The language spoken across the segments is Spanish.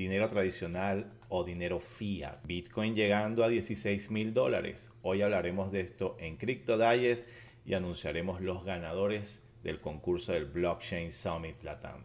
dinero tradicional o dinero fiat. Bitcoin llegando a 16 mil dólares. Hoy hablaremos de esto en Crypto Digest y anunciaremos los ganadores del concurso del Blockchain Summit Latam.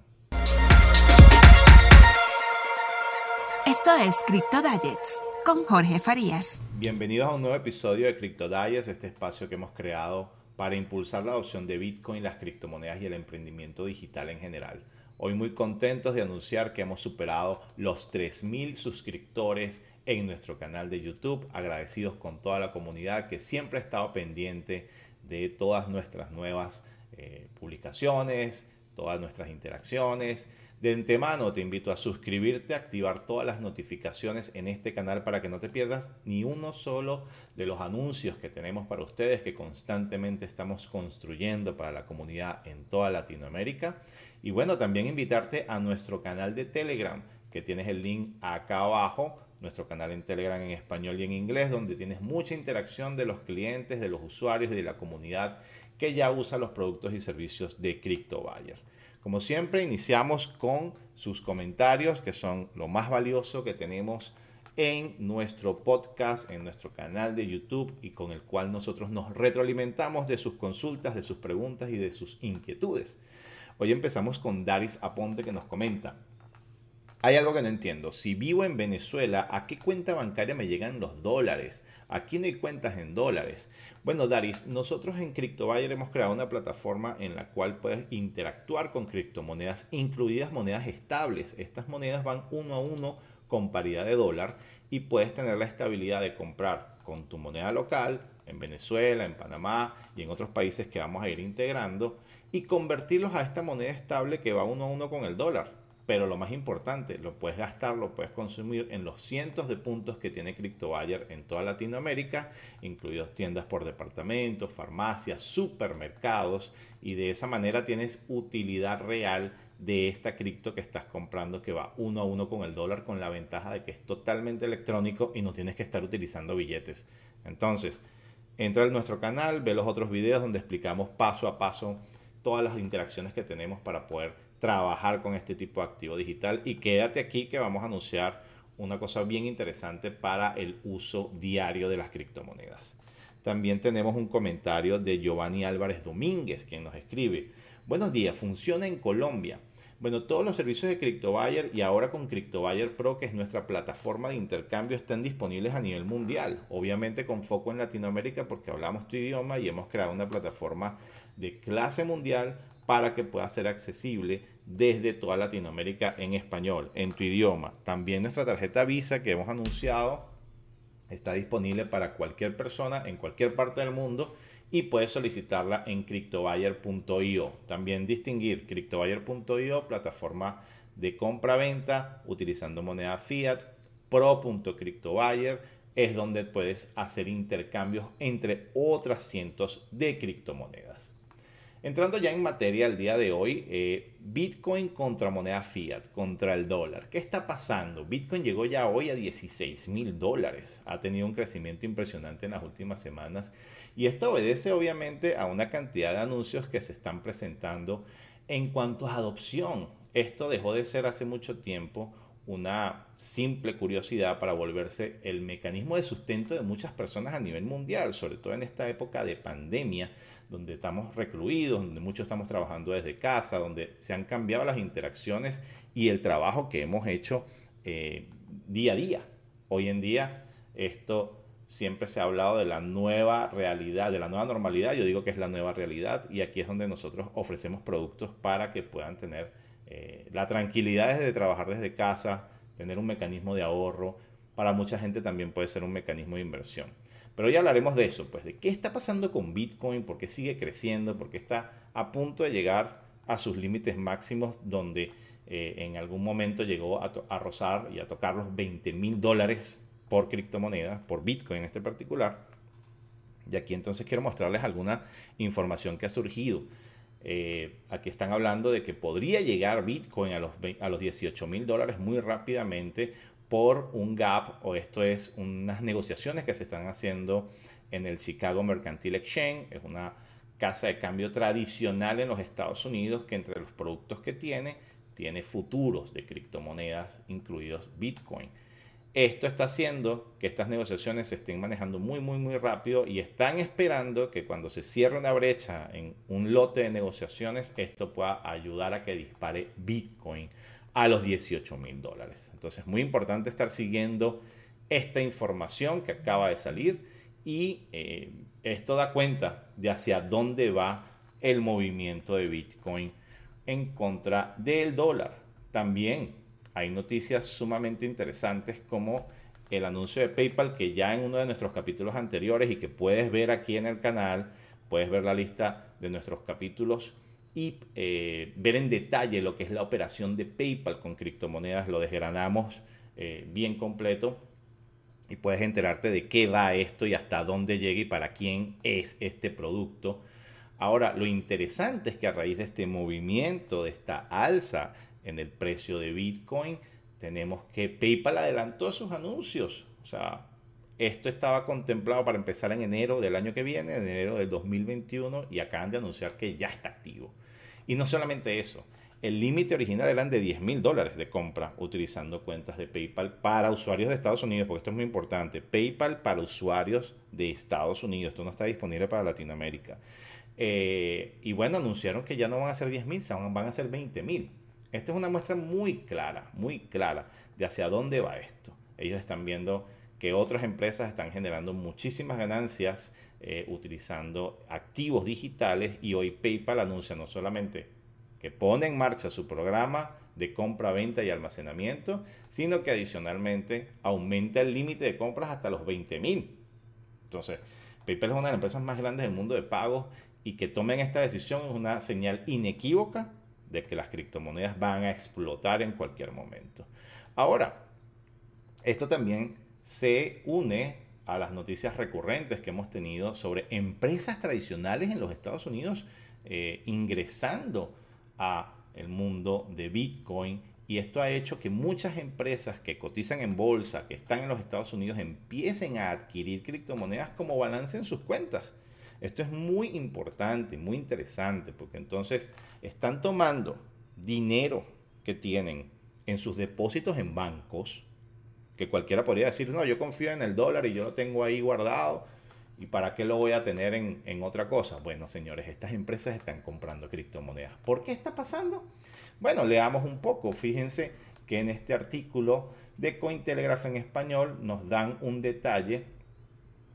Esto es Crypto Digest con Jorge Farías. Bienvenidos a un nuevo episodio de Crypto Digest, este espacio que hemos creado para impulsar la adopción de Bitcoin, las criptomonedas y el emprendimiento digital en general. Hoy muy contentos de anunciar que hemos superado los 3.000 suscriptores en nuestro canal de YouTube. Agradecidos con toda la comunidad que siempre ha estado pendiente de todas nuestras nuevas eh, publicaciones, todas nuestras interacciones. De antemano te invito a suscribirte, activar todas las notificaciones en este canal para que no te pierdas ni uno solo de los anuncios que tenemos para ustedes que constantemente estamos construyendo para la comunidad en toda Latinoamérica. Y bueno, también invitarte a nuestro canal de Telegram, que tienes el link acá abajo, nuestro canal en Telegram en español y en inglés, donde tienes mucha interacción de los clientes, de los usuarios y de la comunidad que ya usa los productos y servicios de CryptoBuyer. Como siempre, iniciamos con sus comentarios, que son lo más valioso que tenemos en nuestro podcast, en nuestro canal de YouTube y con el cual nosotros nos retroalimentamos de sus consultas, de sus preguntas y de sus inquietudes. Hoy empezamos con Daris Aponte que nos comenta. Hay algo que no entiendo. Si vivo en Venezuela, ¿a qué cuenta bancaria me llegan los dólares? Aquí no hay cuentas en dólares. Bueno, Daris, nosotros en CryptoBuyer hemos creado una plataforma en la cual puedes interactuar con criptomonedas, incluidas monedas estables. Estas monedas van uno a uno con paridad de dólar y puedes tener la estabilidad de comprar con tu moneda local en Venezuela, en Panamá y en otros países que vamos a ir integrando y convertirlos a esta moneda estable que va uno a uno con el dólar. Pero lo más importante, lo puedes gastar, lo puedes consumir en los cientos de puntos que tiene CryptoBuyer en toda Latinoamérica, incluidos tiendas por departamentos, farmacias, supermercados, y de esa manera tienes utilidad real de esta cripto que estás comprando que va uno a uno con el dólar con la ventaja de que es totalmente electrónico y no tienes que estar utilizando billetes. Entonces, entra en nuestro canal, ve los otros videos donde explicamos paso a paso todas las interacciones que tenemos para poder trabajar con este tipo de activo digital. Y quédate aquí que vamos a anunciar una cosa bien interesante para el uso diario de las criptomonedas. También tenemos un comentario de Giovanni Álvarez Domínguez, quien nos escribe, buenos días, funciona en Colombia. Bueno, todos los servicios de CryptoBuyer y ahora con CryptoBuyer Pro, que es nuestra plataforma de intercambio, están disponibles a nivel mundial. Obviamente con foco en Latinoamérica porque hablamos tu idioma y hemos creado una plataforma de clase mundial para que pueda ser accesible desde toda Latinoamérica en español, en tu idioma. También nuestra tarjeta Visa que hemos anunciado está disponible para cualquier persona en cualquier parte del mundo y puedes solicitarla en cryptobuyer.io. También distinguir cryptobuyer.io, plataforma de compra-venta utilizando moneda fiat, pro.cryptobuyer es donde puedes hacer intercambios entre otras cientos de criptomonedas. Entrando ya en materia el día de hoy, eh, Bitcoin contra moneda fiat, contra el dólar. ¿Qué está pasando? Bitcoin llegó ya hoy a 16 mil dólares. Ha tenido un crecimiento impresionante en las últimas semanas. Y esto obedece obviamente a una cantidad de anuncios que se están presentando en cuanto a adopción. Esto dejó de ser hace mucho tiempo una simple curiosidad para volverse el mecanismo de sustento de muchas personas a nivel mundial, sobre todo en esta época de pandemia, donde estamos recluidos, donde muchos estamos trabajando desde casa, donde se han cambiado las interacciones y el trabajo que hemos hecho eh, día a día. Hoy en día esto siempre se ha hablado de la nueva realidad, de la nueva normalidad, yo digo que es la nueva realidad y aquí es donde nosotros ofrecemos productos para que puedan tener eh, la tranquilidad de trabajar desde casa, tener un mecanismo de ahorro. Para mucha gente también puede ser un mecanismo de inversión. Pero ya hablaremos de eso, pues de qué está pasando con Bitcoin, por qué sigue creciendo, por qué está a punto de llegar a sus límites máximos donde eh, en algún momento llegó a, rozar y a tocar los 20 mil dólares por criptomoneda, por Bitcoin en este particular. Y aquí entonces quiero mostrarles alguna información que ha surgido. Eh, aquí están hablando de que podría llegar Bitcoin a los, a los 18 mil dólares muy rápidamente por un gap, o esto es unas negociaciones que se están haciendo en el Chicago Mercantile Exchange. Es una casa de cambio tradicional en los Estados Unidos que entre los productos que tiene, tiene futuros de criptomonedas, incluidos Bitcoin. Esto está haciendo que estas negociaciones se estén manejando muy, muy, muy rápido y están esperando que cuando se cierre una brecha en un lote de negociaciones, esto pueda ayudar a que dispare Bitcoin a los 18 mil dólares. Entonces, muy importante estar siguiendo esta información que acaba de salir y eh, esto da cuenta de hacia dónde va el movimiento de Bitcoin en contra del dólar. También hay noticias sumamente interesantes como el anuncio de PayPal que ya en uno de nuestros capítulos anteriores y que puedes ver aquí en el canal, puedes ver la lista de nuestros capítulos y eh, ver en detalle lo que es la operación de PayPal con criptomonedas. Lo desgranamos eh, bien completo y puedes enterarte de qué va esto y hasta dónde llega y para quién es este producto. Ahora, lo interesante es que a raíz de este movimiento, de esta alza en el precio de Bitcoin. Tenemos que PayPal adelantó sus anuncios. O sea, esto estaba contemplado para empezar en enero del año que viene, en enero del 2021, y acaban de anunciar que ya está activo. Y no solamente eso, el límite original eran de 10 mil dólares de compra utilizando cuentas de PayPal para usuarios de Estados Unidos, porque esto es muy importante. PayPal para usuarios de Estados Unidos, esto no está disponible para Latinoamérica. Eh, y bueno, anunciaron que ya no van a ser 10 mil, van a ser 20 mil. Esta es una muestra muy clara, muy clara de hacia dónde va esto. Ellos están viendo que otras empresas están generando muchísimas ganancias eh, utilizando activos digitales y hoy PayPal anuncia no solamente que pone en marcha su programa de compra, venta y almacenamiento, sino que adicionalmente aumenta el límite de compras hasta los 20 mil. Entonces, PayPal es una de las empresas más grandes del mundo de pagos y que tomen esta decisión es una señal inequívoca de que las criptomonedas van a explotar en cualquier momento. Ahora, esto también se une a las noticias recurrentes que hemos tenido sobre empresas tradicionales en los Estados Unidos eh, ingresando a el mundo de Bitcoin y esto ha hecho que muchas empresas que cotizan en bolsa, que están en los Estados Unidos, empiecen a adquirir criptomonedas como balance en sus cuentas. Esto es muy importante, muy interesante, porque entonces están tomando dinero que tienen en sus depósitos en bancos, que cualquiera podría decir, no, yo confío en el dólar y yo lo tengo ahí guardado, ¿y para qué lo voy a tener en, en otra cosa? Bueno, señores, estas empresas están comprando criptomonedas. ¿Por qué está pasando? Bueno, leamos un poco. Fíjense que en este artículo de Cointelegraph en español nos dan un detalle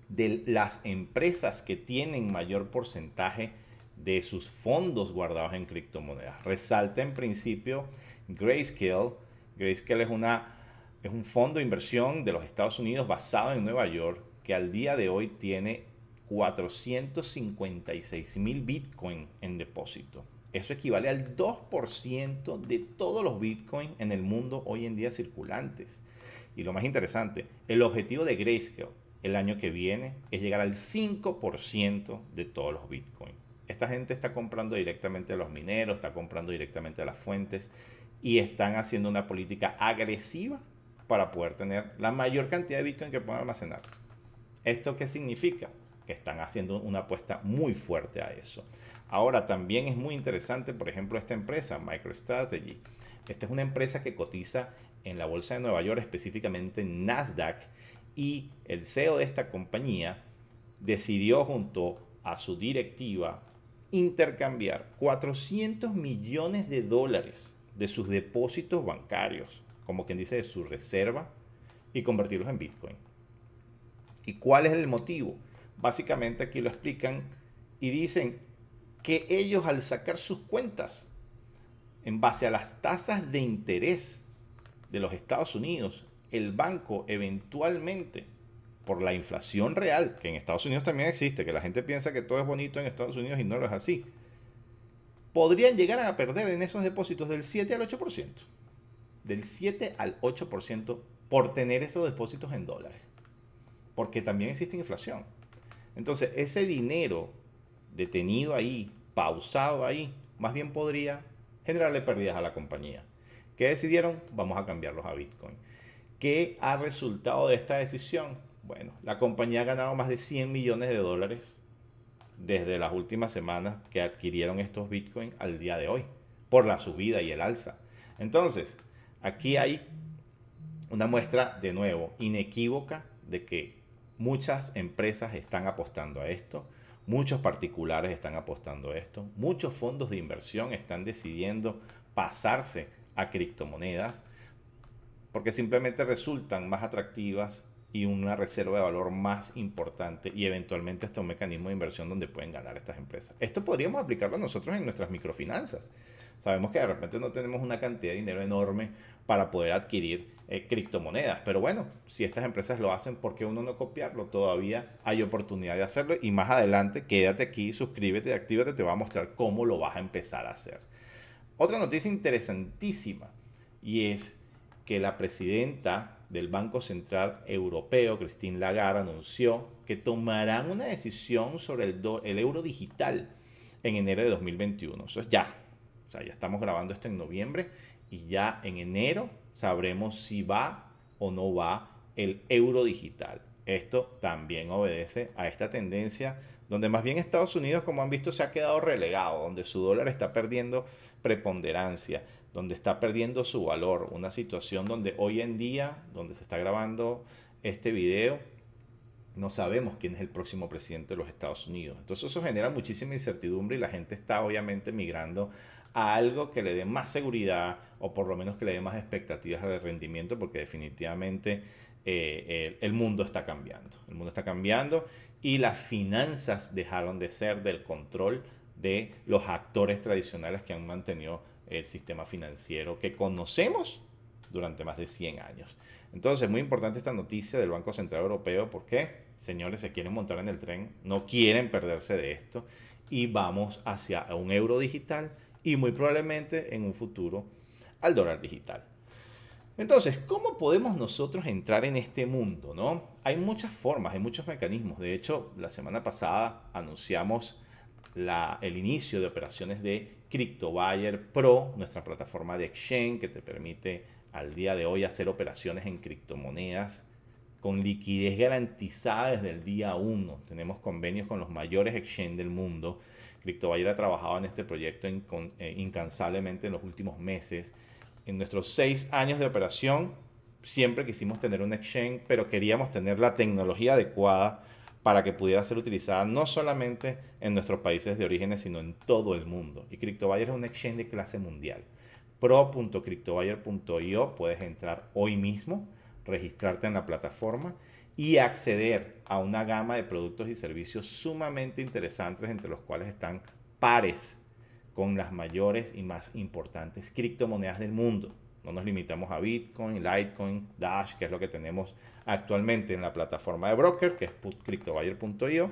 de las empresas que tienen mayor porcentaje de sus fondos guardados en criptomonedas. Resalta en principio Grayscale. Grayscale es, una, es un fondo de inversión de los Estados Unidos basado en Nueva York que al día de hoy tiene 456 mil Bitcoin en depósito. Eso equivale al 2% de todos los Bitcoin en el mundo hoy en día circulantes. Y lo más interesante, el objetivo de Grayscale el año que viene es llegar al 5% de todos los Bitcoin. Esta gente está comprando directamente a los mineros, está comprando directamente a las fuentes y están haciendo una política agresiva para poder tener la mayor cantidad de Bitcoin que puedan almacenar. ¿Esto qué significa? Que están haciendo una apuesta muy fuerte a eso. Ahora también es muy interesante, por ejemplo, esta empresa, MicroStrategy. Esta es una empresa que cotiza en la Bolsa de Nueva York, específicamente en Nasdaq, y el CEO de esta compañía decidió junto a su directiva intercambiar 400 millones de dólares de sus depósitos bancarios, como quien dice de su reserva, y convertirlos en Bitcoin. ¿Y cuál es el motivo? Básicamente aquí lo explican y dicen que ellos al sacar sus cuentas en base a las tasas de interés de los Estados Unidos el banco eventualmente, por la inflación real, que en Estados Unidos también existe, que la gente piensa que todo es bonito en Estados Unidos y no lo es así, podrían llegar a perder en esos depósitos del 7 al 8%. Del 7 al 8% por tener esos depósitos en dólares. Porque también existe inflación. Entonces, ese dinero detenido ahí, pausado ahí, más bien podría generarle pérdidas a la compañía. ¿Qué decidieron? Vamos a cambiarlos a Bitcoin. ¿Qué ha resultado de esta decisión? Bueno, la compañía ha ganado más de 100 millones de dólares desde las últimas semanas que adquirieron estos bitcoins al día de hoy, por la subida y el alza. Entonces, aquí hay una muestra de nuevo inequívoca de que muchas empresas están apostando a esto, muchos particulares están apostando a esto, muchos fondos de inversión están decidiendo pasarse a criptomonedas porque simplemente resultan más atractivas y una reserva de valor más importante y eventualmente hasta un mecanismo de inversión donde pueden ganar estas empresas. Esto podríamos aplicarlo nosotros en nuestras microfinanzas. Sabemos que de repente no tenemos una cantidad de dinero enorme para poder adquirir eh, criptomonedas, pero bueno, si estas empresas lo hacen, ¿por qué uno no copiarlo? Todavía hay oportunidad de hacerlo y más adelante quédate aquí, suscríbete, actívate, te va a mostrar cómo lo vas a empezar a hacer. Otra noticia interesantísima y es que la presidenta del Banco Central Europeo, Christine Lagarde, anunció que tomarán una decisión sobre el, el euro digital en enero de 2021. Eso es ya. O sea, ya estamos grabando esto en noviembre y ya en enero sabremos si va o no va el euro digital. Esto también obedece a esta tendencia donde más bien Estados Unidos, como han visto, se ha quedado relegado, donde su dólar está perdiendo preponderancia, donde está perdiendo su valor, una situación donde hoy en día, donde se está grabando este video, no sabemos quién es el próximo presidente de los Estados Unidos. Entonces eso genera muchísima incertidumbre y la gente está obviamente migrando a algo que le dé más seguridad o por lo menos que le dé más expectativas de rendimiento porque definitivamente eh, el, mundo está cambiando. El mundo está cambiando y las finanzas dejaron de ser del control de los actores tradicionales que han mantenido el sistema financiero que conocemos durante más de 100 años. Entonces, muy importante esta noticia del Banco Central Europeo porque, señores, se quieren montar en el tren, no quieren perderse de esto y vamos hacia un euro digital y muy probablemente en un futuro al dólar digital. Entonces, ¿cómo podemos nosotros entrar en este mundo? ¿no? Hay muchas formas, hay muchos mecanismos. De hecho, la semana pasada anunciamos el inicio de operaciones de CryptoBuyer Pro, nuestra plataforma de exchange que te permite al día de hoy hacer operaciones en criptomonedas con liquidez garantizada desde el día 1. Tenemos convenios con los mayores exchange del mundo. CryptoBuyer ha trabajado en este proyecto eh, incansablemente en los últimos meses. En nuestros seis años de operación siempre quisimos tener un exchange, pero queríamos tener la tecnología adecuada para que pudiera ser utilizada no solamente en nuestros países de origen, sino en todo el mundo. Y CryptoBuyer es un exchange de clase mundial. pro.cryptobuyer.io puedes entrar hoy mismo, registrarte en la plataforma y acceder a una gama de productos y servicios sumamente interesantes, entre los cuales están pares con las mayores y más importantes criptomonedas del mundo. No nos limitamos a Bitcoin, Litecoin, Dash, que es lo que tenemos actualmente en la plataforma de broker, que es cryptobuyer.io,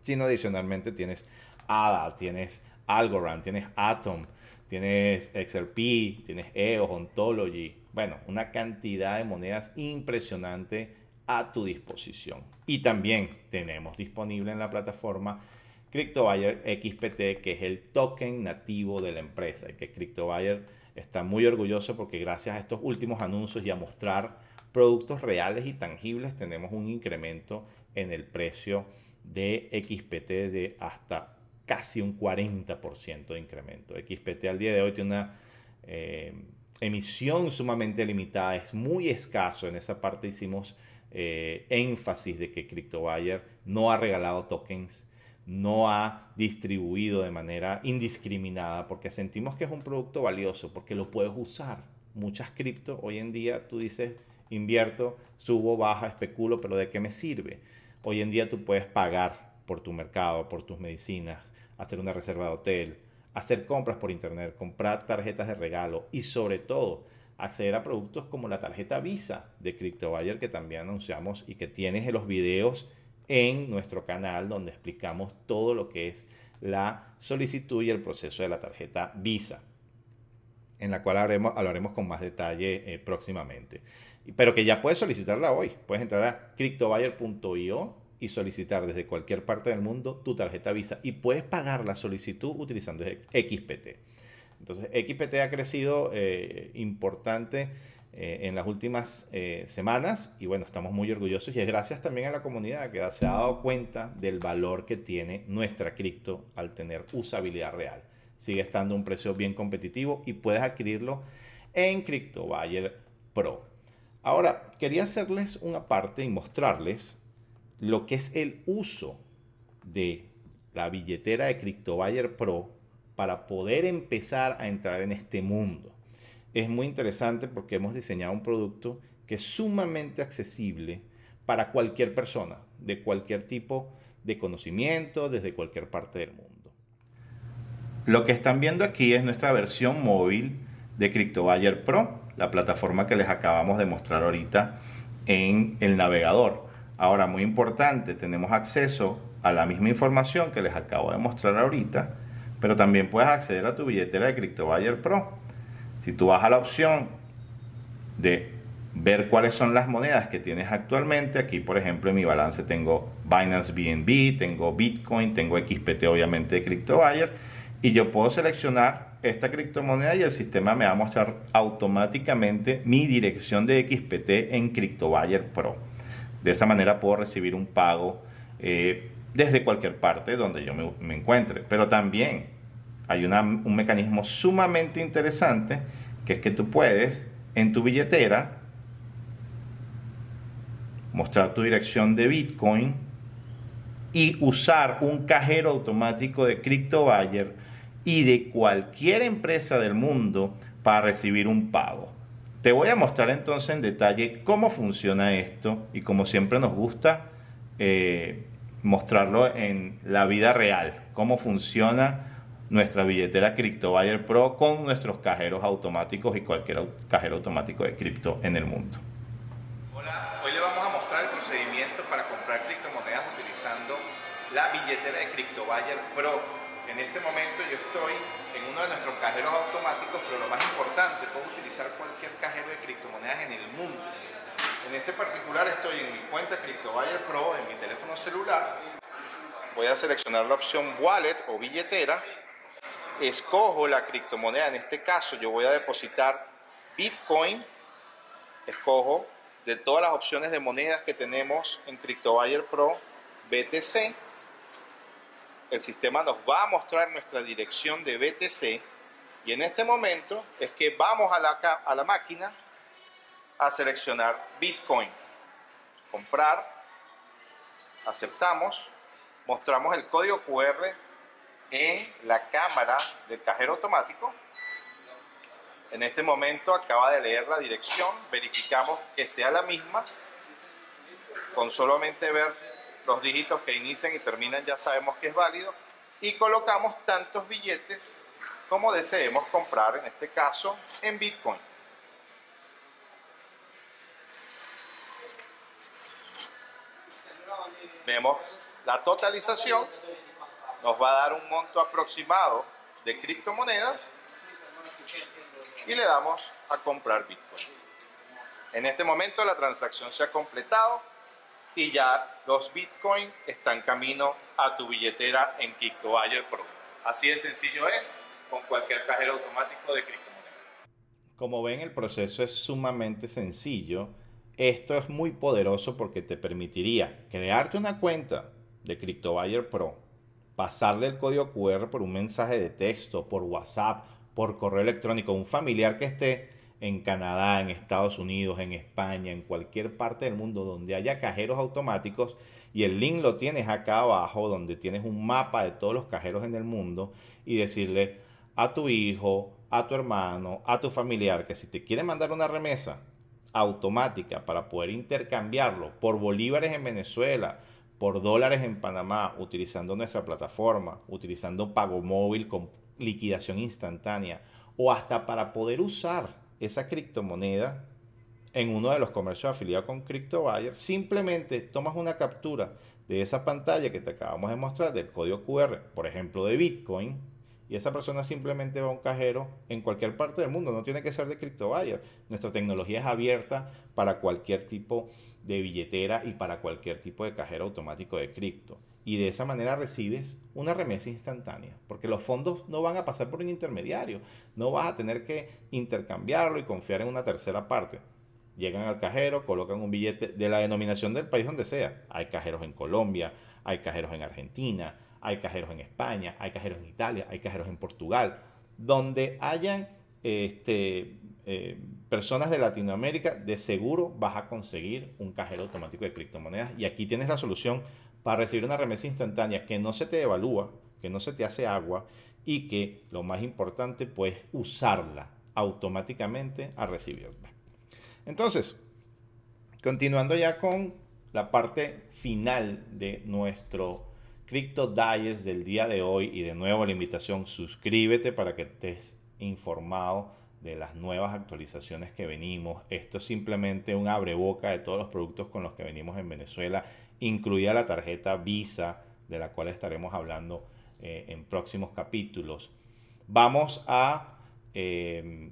sino adicionalmente tienes ADA, tienes Algorand, tienes Atom, tienes XRP, tienes EOS, Ontology, bueno, una cantidad de monedas impresionante a tu disposición. Y también tenemos disponible en la plataforma CryptoBuyer XPT, que es el token nativo de la empresa, y que CryptoBuyer está muy orgulloso porque gracias a estos últimos anuncios y a mostrar productos reales y tangibles, tenemos un incremento en el precio de XPT de hasta casi un 40% de incremento. XPT al día de hoy tiene una eh, emisión sumamente limitada, es muy escaso. En esa parte hicimos eh, énfasis de que CryptoBuyer no ha regalado tokens, no ha distribuido de manera indiscriminada, porque sentimos que es un producto valioso, porque lo puedes usar. Muchas cripto hoy en día tú dices, invierto, subo, baja, especulo, pero ¿de qué me sirve? Hoy en día tú puedes pagar por tu mercado, por tus medicinas, hacer una reserva de hotel, hacer compras por internet, comprar tarjetas de regalo y sobre todo acceder a productos como la tarjeta Visa de CryptoBuyer que también anunciamos y que tienes en los videos en nuestro canal donde explicamos todo lo que es la solicitud y el proceso de la tarjeta Visa, en la cual hablaremos, con más detalle eh, próximamente pero que ya puedes solicitarla hoy. Puedes entrar a cryptobuyer.io y solicitar desde cualquier parte del mundo tu tarjeta Visa y puedes pagar la solicitud utilizando XPT. Entonces, XPT ha crecido eh, importante eh, en las últimas eh, semanas y bueno, estamos muy orgullosos y es gracias también a la comunidad que se ha dado cuenta del valor que tiene nuestra cripto al tener usabilidad real. sigue estando un precio bien competitivo y puedes adquirirlo en CryptoBuyer Pro. Ahora, quería hacerles una parte y mostrarles lo que es el uso de la billetera de CryptoBuyer Pro para poder empezar a entrar en este mundo. Es muy interesante porque hemos diseñado un producto que es sumamente accesible para cualquier persona, de cualquier tipo de conocimiento, desde cualquier parte del mundo. Lo que están viendo aquí es nuestra versión móvil de CryptoBuyer Pro, la plataforma que les acabamos de mostrar ahorita en el navegador. Ahora, muy importante, tenemos acceso a la misma información que les acabo de mostrar ahorita, pero también puedes acceder a tu billetera de CryptoBuyer Pro. Si tú vas a la opción de ver cuáles son las monedas que tienes actualmente, aquí por ejemplo en mi balance tengo Binance BNB, tengo Bitcoin, tengo XPT obviamente de CryptoBuyer, y yo puedo seleccionar esta criptomoneda y el sistema me va a mostrar automáticamente mi dirección de XPT en CryptoBuyer Pro. De esa manera puedo recibir un pago eh, desde cualquier parte donde yo me, encuentre. Pero también hay un mecanismo sumamente interesante que es que tú puedes en tu billetera mostrar tu dirección de Bitcoin y usar un cajero automático de CryptoBuyer y de cualquier empresa del mundo para recibir un pago. Te voy a mostrar entonces en detalle cómo funciona esto y como siempre nos gusta eh, mostrarlo en la vida real, cómo funciona nuestra billetera CryptoBuyer Pro con nuestros cajeros automáticos y cualquier cajero automático de cripto en el mundo. Hola, hoy le vamos a mostrar el procedimiento para comprar criptomonedas utilizando la billetera de CryptoBuyer Pro en este momento yo estoy uno de nuestros cajeros automáticos, pero lo más importante, puedo utilizar cualquier cajero de criptomonedas en el mundo. En este particular estoy en mi cuenta CryptoBuyer Pro en mi teléfono celular. Voy a seleccionar la opción Wallet o billetera. Escojo la criptomoneda, en este caso yo voy a depositar Bitcoin. Escojo de todas las opciones de monedas que tenemos en CryptoBuyer Pro, BTC el sistema nos va a mostrar nuestra dirección de BTC y en este momento es que vamos a la, máquina a seleccionar Bitcoin, comprar, aceptamos, mostramos el código QR en la cámara del cajero automático. En este momento acaba de leer la dirección, verificamos que sea la misma, con solamente ver los dígitos que inician y terminan ya sabemos que es válido y colocamos tantos billetes como deseemos comprar, en este caso en Bitcoin. Vemos la totalización, nos va a dar un monto aproximado de criptomonedas y le damos a comprar Bitcoin. En este momento la transacción se ha completado y ya los Bitcoin están camino a tu billetera en CryptoBuyer Pro. Así de sencillo es con cualquier cajero automático de criptomonedas. Como ven, el proceso es sumamente sencillo. Esto es muy poderoso porque te permitiría crearte una cuenta de CryptoBuyer Pro, pasarle el código QR por un mensaje de texto, por WhatsApp, por correo electrónico, un familiar que esté en Canadá, en Estados Unidos, en España, en cualquier parte del mundo donde haya cajeros automáticos y el link lo tienes acá abajo donde tienes un mapa de todos los cajeros en el mundo y decirle a tu hijo, a tu hermano, a tu familiar que si te quiere mandar una remesa automática para poder intercambiarlo por bolívares en Venezuela, por dólares en Panamá, utilizando nuestra plataforma, utilizando pago móvil con liquidación instantánea o hasta para poder usar esa criptomoneda en uno de los comercios afiliados con CryptoBuyer, simplemente tomas una captura de esa pantalla que te acabamos de mostrar del código QR, por ejemplo de Bitcoin, y esa persona simplemente va a un cajero en cualquier parte del mundo, no tiene que ser de CryptoBuyer. Nuestra tecnología es abierta para cualquier tipo de billetera y para cualquier tipo de cajero automático de cripto y de esa manera recibes una remesa instantánea, porque los fondos no van a pasar por un intermediario, no vas a tener que intercambiarlo y confiar en una tercera parte. Llegan al cajero, colocan un billete de la denominación del país donde sea. Hay cajeros en Colombia, hay cajeros en Argentina, hay cajeros en España, hay cajeros en Italia, hay cajeros en Portugal, donde hayan este, eh, personas de Latinoamérica, de seguro vas a conseguir un cajero automático de criptomonedas. Y aquí tienes la solución para recibir una remesa instantánea que no se te devalúa, que no se te hace agua y que lo más importante, puedes usarla automáticamente a recibirla. Entonces, continuando ya con la parte final de nuestro Crypto Digest del día de hoy y de nuevo la invitación, suscríbete para que estés informado de las nuevas actualizaciones que venimos. Esto es simplemente un abreboca de todos los productos con los que venimos en Venezuela, incluida la tarjeta Visa, de la cual estaremos hablando eh, en próximos capítulos. Vamos a eh,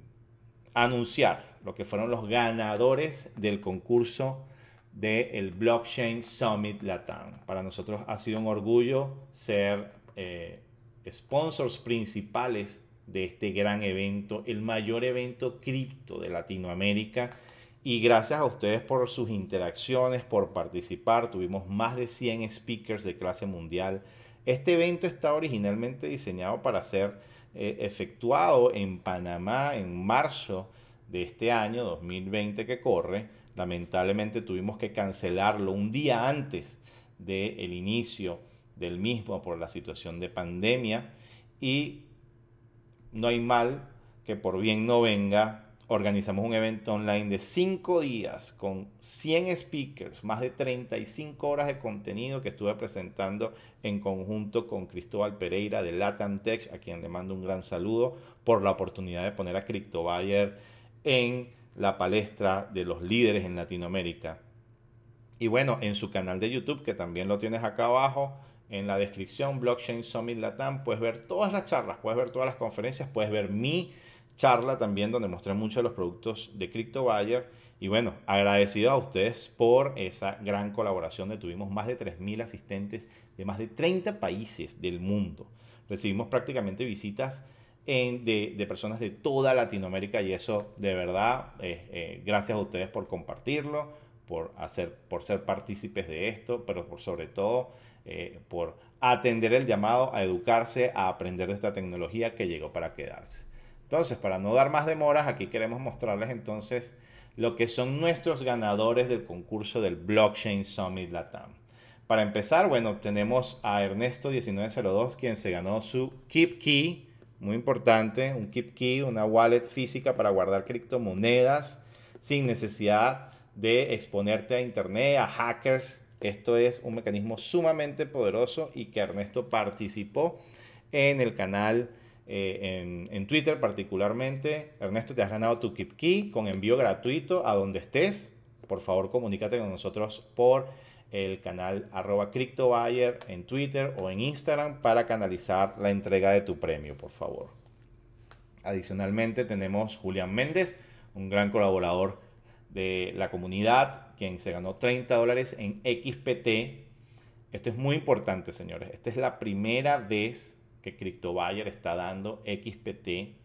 anunciar lo que fueron los ganadores del concurso del Blockchain Summit Latam. Para nosotros ha sido un orgullo ser eh, sponsors principales de este gran evento, el mayor evento cripto de Latinoamérica. Y gracias a ustedes por sus interacciones, por participar. Tuvimos más de 100 speakers de clase mundial. Este evento está originalmente diseñado para ser eh, efectuado en Panamá en marzo de este año 2020 que corre. Lamentablemente tuvimos que cancelarlo un día antes del inicio del mismo por la situación de pandemia y no hay mal que por bien no venga. Organizamos un evento online de 5 días con 100 speakers, más de 35 horas de contenido que estuve presentando en conjunto con Cristóbal Pereira de Latam Tech, a quien le mando un gran saludo por la oportunidad de poner a CryptoBuyer en la palestra de los líderes en Latinoamérica. Y bueno, en su canal de YouTube, que también lo tienes acá abajo, en la descripción, Blockchain Summit Latam, puedes ver todas las charlas, puedes ver todas las conferencias, puedes ver mi charla también donde mostré muchos de los productos de CryptoBuyer. Y bueno, agradecido a ustedes por esa gran colaboración. De tuvimos más de 3.000 asistentes de más de 30 países del mundo. Recibimos prácticamente visitas de, personas de toda Latinoamérica y eso de verdad, eh, eh, gracias a ustedes por compartirlo, por, hacer, por ser partícipes de esto, pero por sobre todo eh, por atender el llamado a educarse, a aprender de esta tecnología que llegó para quedarse. Entonces, para no dar más demoras, aquí queremos mostrarles entonces lo que son nuestros ganadores del concurso del Blockchain Summit Latam. Para empezar, bueno, tenemos a Ernesto1902, quien se ganó su Keep Key, muy importante, un Keep Key, una wallet física para guardar criptomonedas sin necesidad de exponerte a internet, a hackers esto es un mecanismo sumamente poderoso y que Ernesto participó en el canal eh, en, Twitter particularmente. Ernesto, te has ganado tu Keep Key con envío gratuito a donde estés. Por favor, comunícate con nosotros por el canal arroba CryptoBuyer en Twitter o en Instagram para canalizar la entrega de tu premio, por favor. Adicionalmente tenemos Julián Méndez, un gran colaborador de la comunidad, quien se ganó 30 dólares en XPT. Esto es muy importante, señores. Esta es la primera vez que CryptoBuyer está dando XPT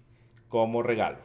como regalo.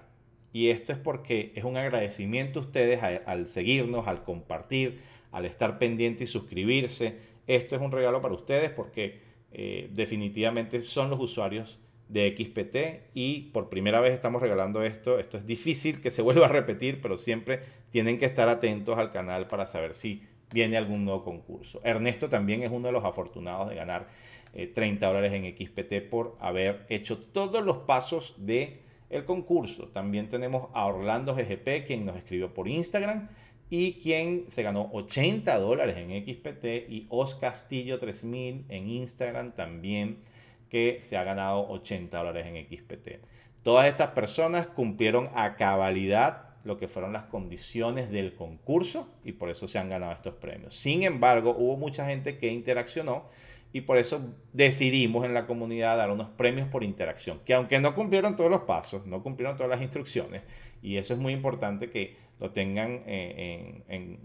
Y esto es porque es un agradecimiento a ustedes al seguirnos, al compartir, al estar pendiente y suscribirse. Esto es un regalo para ustedes porque eh, definitivamente son los usuarios de XPT y por primera vez estamos regalando esto. Esto es difícil que se vuelva a repetir, pero siempre tienen que estar atentos al canal para saber si viene algún nuevo concurso. Ernesto también es uno de los afortunados de ganar 30 eh, dólares en XPT por haber hecho todos los pasos de el concurso. También tenemos a Orlando GGP, quien nos escribió por Instagram y quien se ganó 80 dólares en XPT y Os Castillo 3000 en Instagram también que se ha ganado 80 dólares en XPT. Todas estas personas cumplieron a cabalidad lo que fueron las condiciones del concurso y por eso se han ganado estos premios. Sin embargo, hubo mucha gente que interaccionó y por eso decidimos en la comunidad dar unos premios por interacción, que aunque no cumplieron todos los pasos, no cumplieron todas las instrucciones, y eso es muy importante que lo tengan eh, en,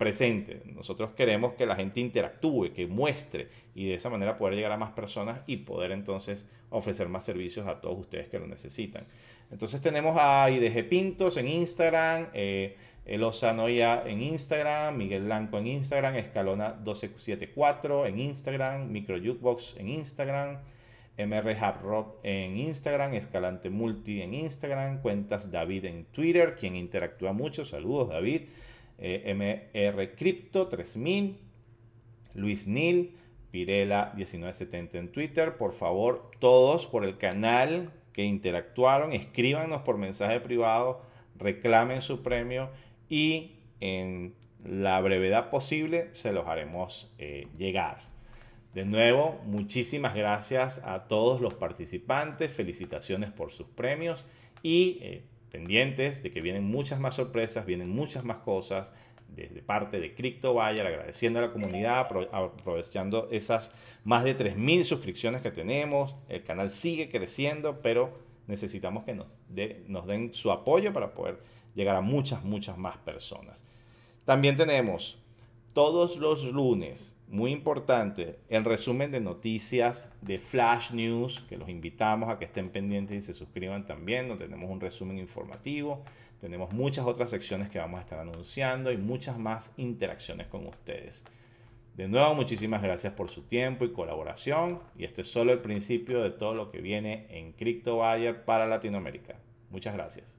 presente. Nosotros queremos que la gente interactúe, que muestre y de esa manera poder llegar a más personas y poder entonces ofrecer más servicios a todos ustedes que lo necesitan. Entonces tenemos a IDG Pintos en Instagram, eh, El ya en Instagram, Miguel Blanco en Instagram, Escalona 1274 en Instagram, Micro Jukebox en Instagram, MR en Instagram, Escalante Multi en Instagram, cuentas David en Twitter, quien interactúa mucho. Saludos, David. MR Crypto 3000, Luis Nil, Pirela 1970 en Twitter. Por favor, todos por el canal que interactuaron, escríbanos por mensaje privado, reclamen su premio y en la brevedad posible se los haremos eh, llegar. De nuevo, muchísimas gracias a todos los participantes, felicitaciones por sus premios y eh, pendientes de que vienen muchas más sorpresas, vienen muchas más cosas desde parte de CryptoBuyer, agradeciendo a la comunidad, aprovechando esas más de 3.000 suscripciones que tenemos. El canal sigue creciendo, pero necesitamos que nos, nos den su apoyo para poder llegar a muchas, muchas más personas. También tenemos todos los lunes muy importante, el resumen de noticias de Flash News, que los invitamos a que estén pendientes y se suscriban también, donde tenemos un resumen informativo, tenemos muchas otras secciones que vamos a estar anunciando y muchas más interacciones con ustedes. De nuevo, muchísimas gracias por su tiempo y colaboración, y esto es solo el principio de todo lo que viene en Crypto Buyer para Latinoamérica. Muchas gracias.